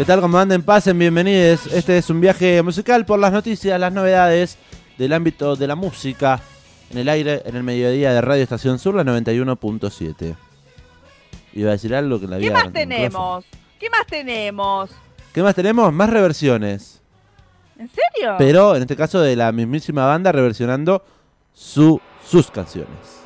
¿Qué tal? ¿Cómo anden? Pasen, bienvenidos. Este es un viaje musical por las noticias, las novedades del ámbito de la música en el aire, en el mediodía de Radio Estación Sur, la 91.7. Iba a decir algo que la ¿Qué más tenemos? ¿Qué más tenemos? ¿Qué más tenemos? Más reversiones. ¿En serio? Pero en este caso de la mismísima banda reversionando su, sus canciones.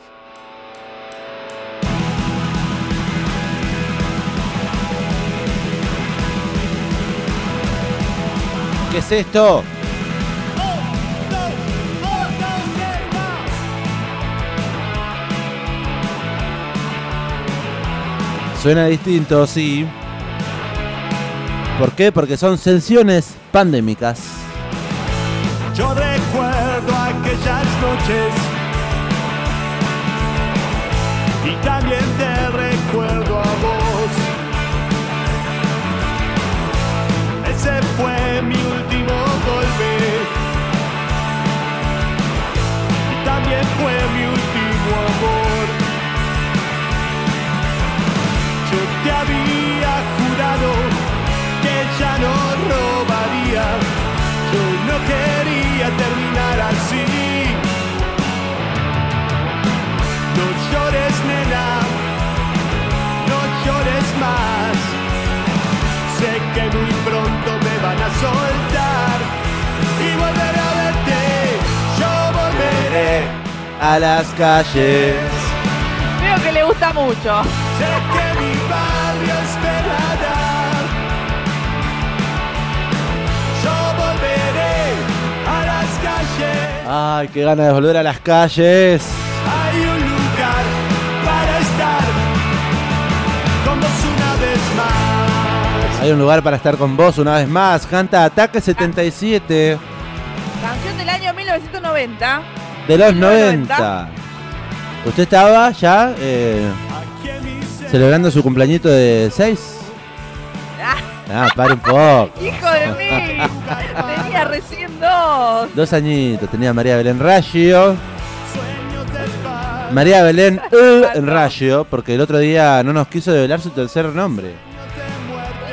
¿Qué es esto? Suena distinto, sí. ¿Por qué? Porque son sensaciones pandémicas. Fue mi último amor. Yo te había jurado que ya no robaría. Yo no quería terminar así. No llores, nena, no llores más. Sé que muy pronto me van a soltar A las calles. Veo que le gusta mucho. Sé que mi barrio esperará. Yo volveré a las calles. Ay, qué ganas de volver a las calles. Hay un lugar para estar con vos una vez más. Hay un lugar para estar con vos una vez más. Canta Ataque 77 Canción del año 1990. De los 1990. 90. ¿Usted estaba ya eh, celebrando su cumpleañito de 6? Ah, pare un poco. hijo de mí. Tenía recién dos. Dos añitos tenía María Belén Raggio. María Belén en Raggio, porque el otro día no nos quiso develar su tercer nombre.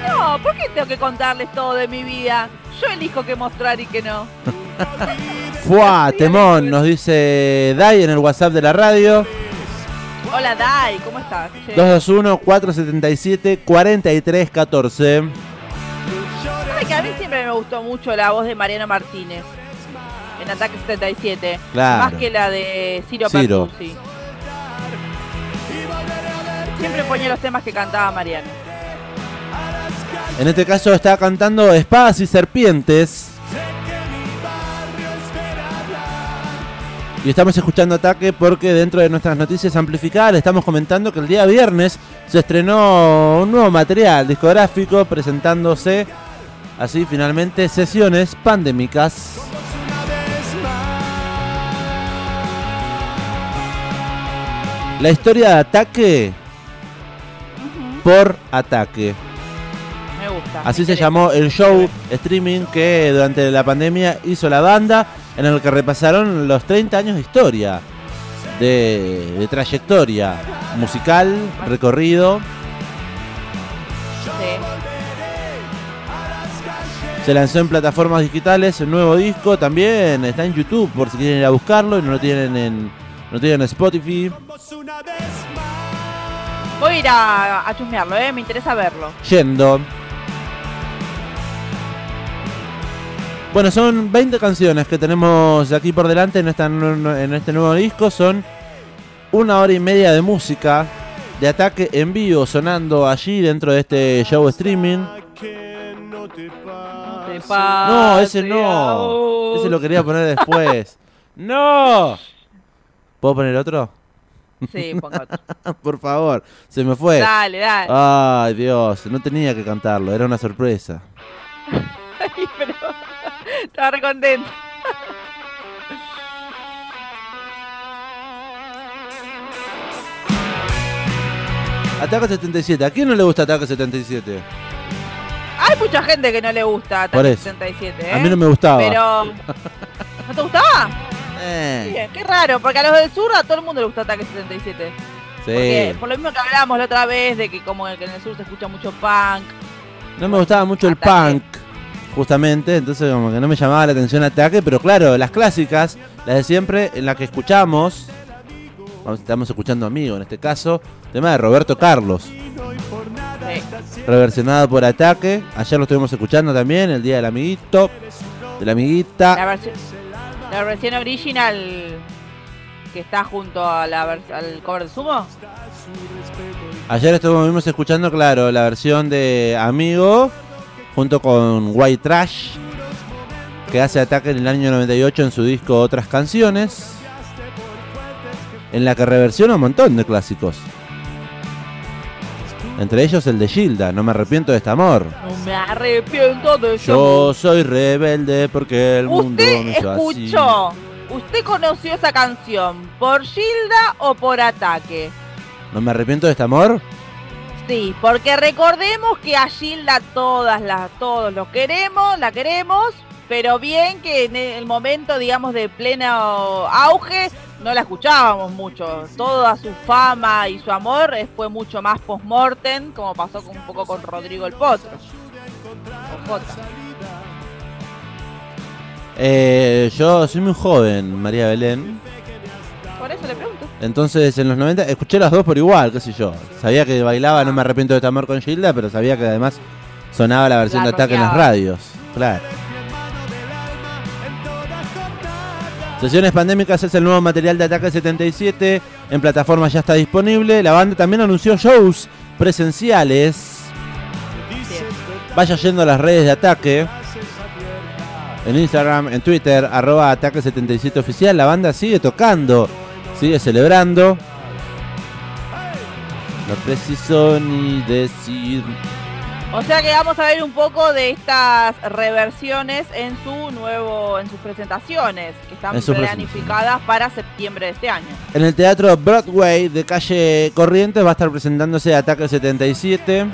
No, ¿por qué tengo que contarles todo de mi vida? Yo elijo qué mostrar y qué no. Fuá, temón, nos dice Dai en el WhatsApp de la radio. Hola, Dai, ¿cómo estás? Che. 221-477-4314. Sabe que a mí siempre me gustó mucho la voz de Mariano Martínez en Ataque 77. Claro. Más que la de Ciro, Ciro. Pertusi. Siempre ponía los temas que cantaba Mariano. En este caso está cantando Espadas y Serpientes. Y estamos escuchando Ataque porque dentro de nuestras noticias amplificadas le estamos comentando que el día viernes se estrenó un nuevo material discográfico presentándose así finalmente sesiones pandémicas. La historia de Ataque por Ataque. Me gusta. Así me se llamó el show streaming que durante la pandemia hizo la banda, en el que repasaron los 30 años de historia, de, de trayectoria musical, recorrido. Sí. Se lanzó en plataformas digitales, el nuevo disco también está en YouTube por si quieren ir a buscarlo y no lo tienen en, no tienen en Spotify. Voy a ir a, a chusmearlo, ¿eh? Me interesa verlo. Yendo. Bueno, son 20 canciones que tenemos aquí por delante en, esta, nu- en este nuevo disco. Son una hora y media de música de ataque en vivo sonando allí dentro de este show streaming. No te ese no. Ese lo quería poner después. ¡No! ¿Puedo poner otro? Sí, ponga otro. Por favor, se me fue. Dale, dale. Ay, Dios, no tenía que cantarlo, era una sorpresa. Estaba re contento. Ataque 77. ¿A quién no le gusta Ataque 77? Hay mucha gente que no le gusta Por Ataque eso. 77, ¿eh? A mí no me gustaba. Pero. ¿No te gustaba? Eh, qué raro, porque a los del sur a todo el mundo le gusta Ataque 77. Porque, sí. por lo mismo que hablábamos la otra vez, de que como que en el sur se escucha mucho punk No me gustaba mucho el punk, justamente, entonces como que no me llamaba la atención ataque, pero claro, las clásicas, las de siempre, en las que escuchamos, estamos escuchando amigo en este caso, tema de Roberto Carlos, Sí. reversionado por ataque, ayer lo estuvimos escuchando también, el día del amiguito, de la La amiguita, la versión original que está junto a la vers- al cover de Sumo. ayer estuvimos escuchando, claro, la versión de amigo, junto con White Trash, que hace ataque en el año 98 en su disco Otras Canciones, en la que reversiona un montón de clásicos. Entre ellos el de Gilda, No me arrepiento de este amor. No me arrepiento de eso. Yo soy rebelde porque el mundo ¿Usted me hizo así. escuchó? ¿Usted conoció esa canción por Gilda o por Ataque? ¿No me arrepiento de este amor? Sí, porque recordemos que a Gilda todas las, todos lo queremos, la queremos, pero bien que en el momento, digamos, de pleno auge, no la escuchábamos mucho. Toda su fama y su amor fue mucho más post-mortem, como pasó un poco con Rodrigo el Potro. Eh, yo soy muy joven, María Belén. Entonces en los 90 escuché las dos por igual, qué sé yo. Sabía que bailaba No me arrepiento de este amor con Gilda, pero sabía que además sonaba la versión La de ataque en las radios. Claro. Sesiones Pandémicas es el nuevo material de Ataque 77. En plataforma ya está disponible. La banda también anunció shows presenciales. Vaya yendo a las redes de Ataque. En Instagram, en Twitter, arroba Ataque 77 Oficial. La banda sigue tocando, sigue celebrando. No preciso ni decir. O sea que vamos a ver un poco de estas reversiones en su nuevo, en sus presentaciones, que están planificadas para septiembre de este año. En el teatro Broadway de calle Corrientes va a estar presentándose Ataque 77.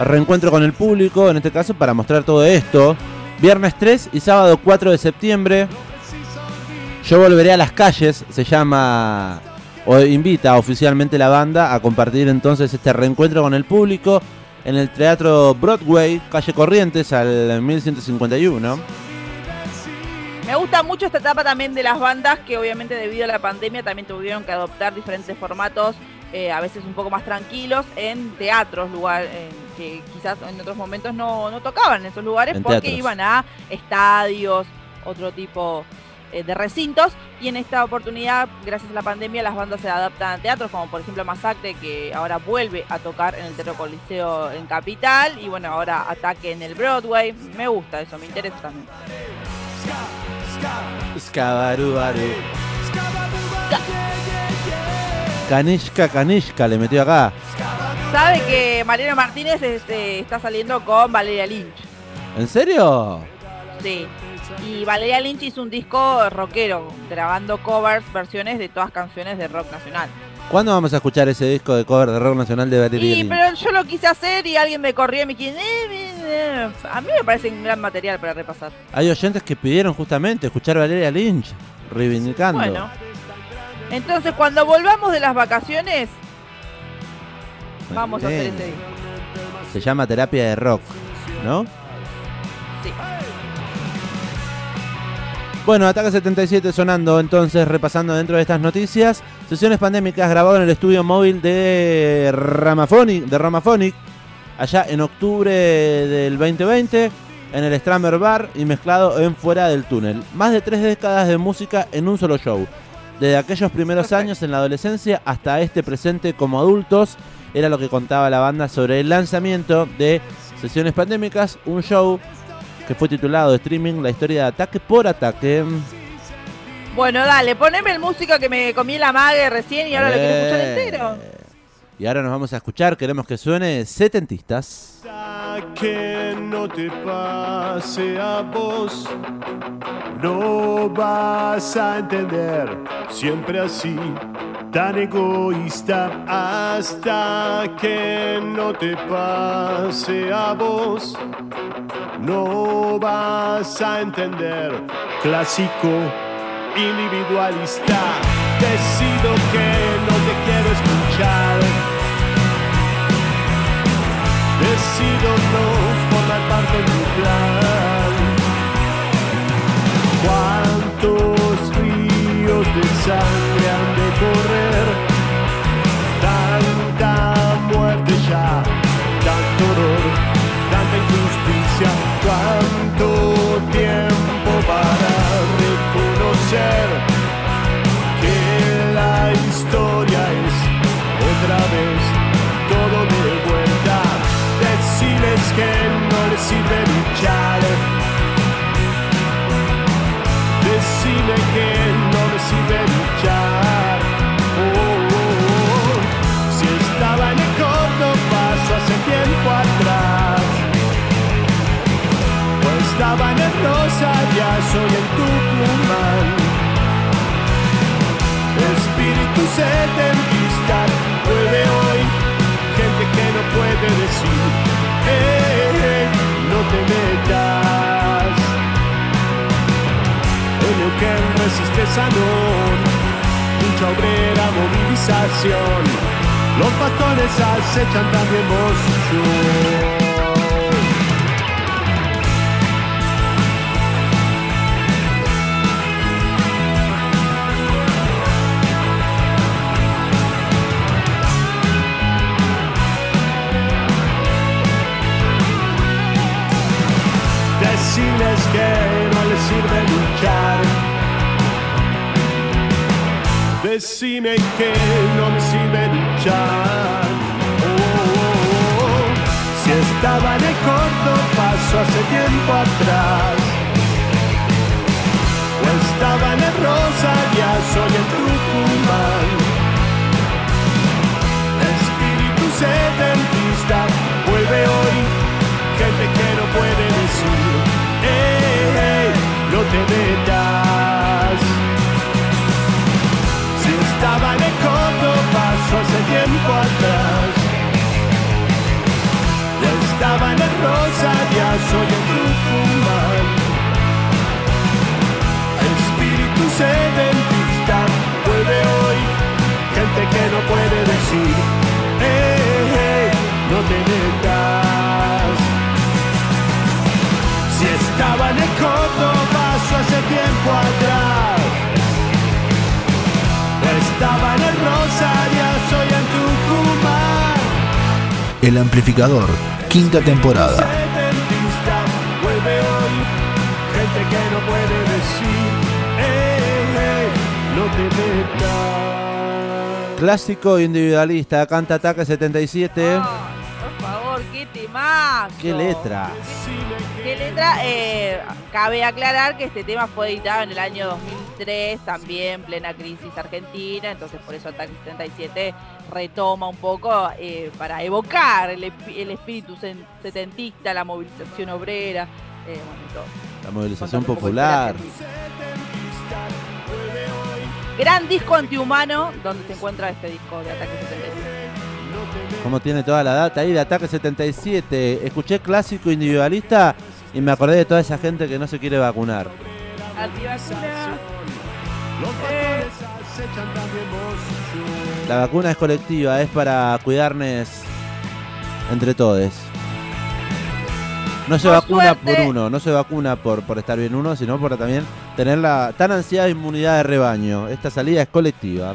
Reencuentro con el público, en este caso, para mostrar todo esto. Viernes 3 y sábado 4 de septiembre. Yo volveré a las calles, se llama o invita oficialmente la banda a compartir entonces este reencuentro con el público en el teatro Broadway, calle Corrientes, al 1151. Me gusta mucho esta etapa también de las bandas que obviamente debido a la pandemia también tuvieron que adoptar diferentes formatos, eh, a veces un poco más tranquilos, en teatros, lugar, eh, que quizás en otros momentos no, no tocaban en esos lugares En porque teatros. iban a estadios, otro tipo de recintos y en esta oportunidad, gracias a la pandemia, las bandas se adaptan a teatros, como por ejemplo Masacre, que ahora vuelve a tocar en el Teatro Coliseo en Capital y bueno, ahora Ataque en el Broadway. Me gusta eso, me interesa también. Escabarubaru. Kanishka, Kanishka, le metió acá. Sabe que Mariano Martínez este, está saliendo con Valeria Lynch. ¿En serio? Sí. Y Valeria Lynch hizo un disco rockero, grabando covers, versiones de todas canciones de rock nacional. ¿Cuándo vamos a escuchar ese disco de cover de rock nacional de Valeria Lynch? pero yo lo quise hacer y alguien me corrió y me quiso... "Eh, eh, eh". A mí me parece un gran material para repasar. Hay oyentes que pidieron justamente escuchar a Valeria Lynch, reivindicando. Bueno. Entonces, cuando volvamos de las vacaciones, vamos a hacer ese disco. Se llama Terapia de Rock, ¿no? Sí. Bueno, Ataque 77 sonando, entonces repasando dentro de estas noticias. Sesiones pandémicas grabado en el estudio móvil de Ramaphonic, de Ramaphonic, allá en octubre del 2020, en el Stramer Bar y mezclado en Fuera del Túnel. Más de tres décadas de música en un solo show. Desde aquellos primeros años en la adolescencia hasta este presente como adultos, era lo que contaba la banda sobre el lanzamiento de Sesiones Pandémicas, un show que fue titulado de streaming La historia de ataque por ataque. Bueno, dale, poneme el músico que me comí la mague recién y ahora lo quiero escuchar Eh, entero. Y ahora nos vamos a escuchar, queremos que suene setentistas. que no te pase a vos. No vas a entender, siempre así, tan egoísta, hasta que no te pase a vos. No vas a entender, clásico, individualista. Decido que no te quiero escuchar. decido no formar parte de mi plan. No les sirve luchar. Decirle que no les sirve luchar. Oh, oh, oh. Si estaba en el corto paso hace tiempo atrás. O estaba en el Rosa, ya soy en Tucumán. Que resiste sanón, lucha obrera, movilización. Los patrones acechan también vos yo. Decime que no me sirve luchar. Oh, oh, oh. Si estaba el corto paso hace tiempo atrás. O estaba en el Rosa, ya soy en Tucumán. Espíritu setentista vuelve hoy gente que no puede decir, "Ey, ey, no te metas. Codo paso hace tiempo atrás. Estaba en el Rosario, soy en Tucumán. El amplificador, quinta temporada. Setentista, vuelve hoy. Gente que no puede decir, "Ey, ey, no te metas. Clásico individualista, canta Ataque 77. Ah, por favor, qué temazo. Qué letra. ¿Qué letra? Eh, cabe aclarar que este tema fue editado en el año 2003, también plena crisis argentina, entonces por eso Ataque 77 retoma un poco eh, para evocar el, el espíritu setentista, la movilización obrera, eh, bueno. La movilización popular. Gran disco antihumano, donde se encuentra este disco de Ataque 77. Como tiene toda la data ahí de Ataque 77. Escuché clásico individualista y me acordé de toda esa gente que no se quiere vacunar. La vacuna es colectiva, es para cuidarnos entre todos. No se Por vacuna por uno, no se vacuna por, por estar bien uno, sino por también tener la tan ansiada inmunidad de rebaño. Esta salida es colectiva.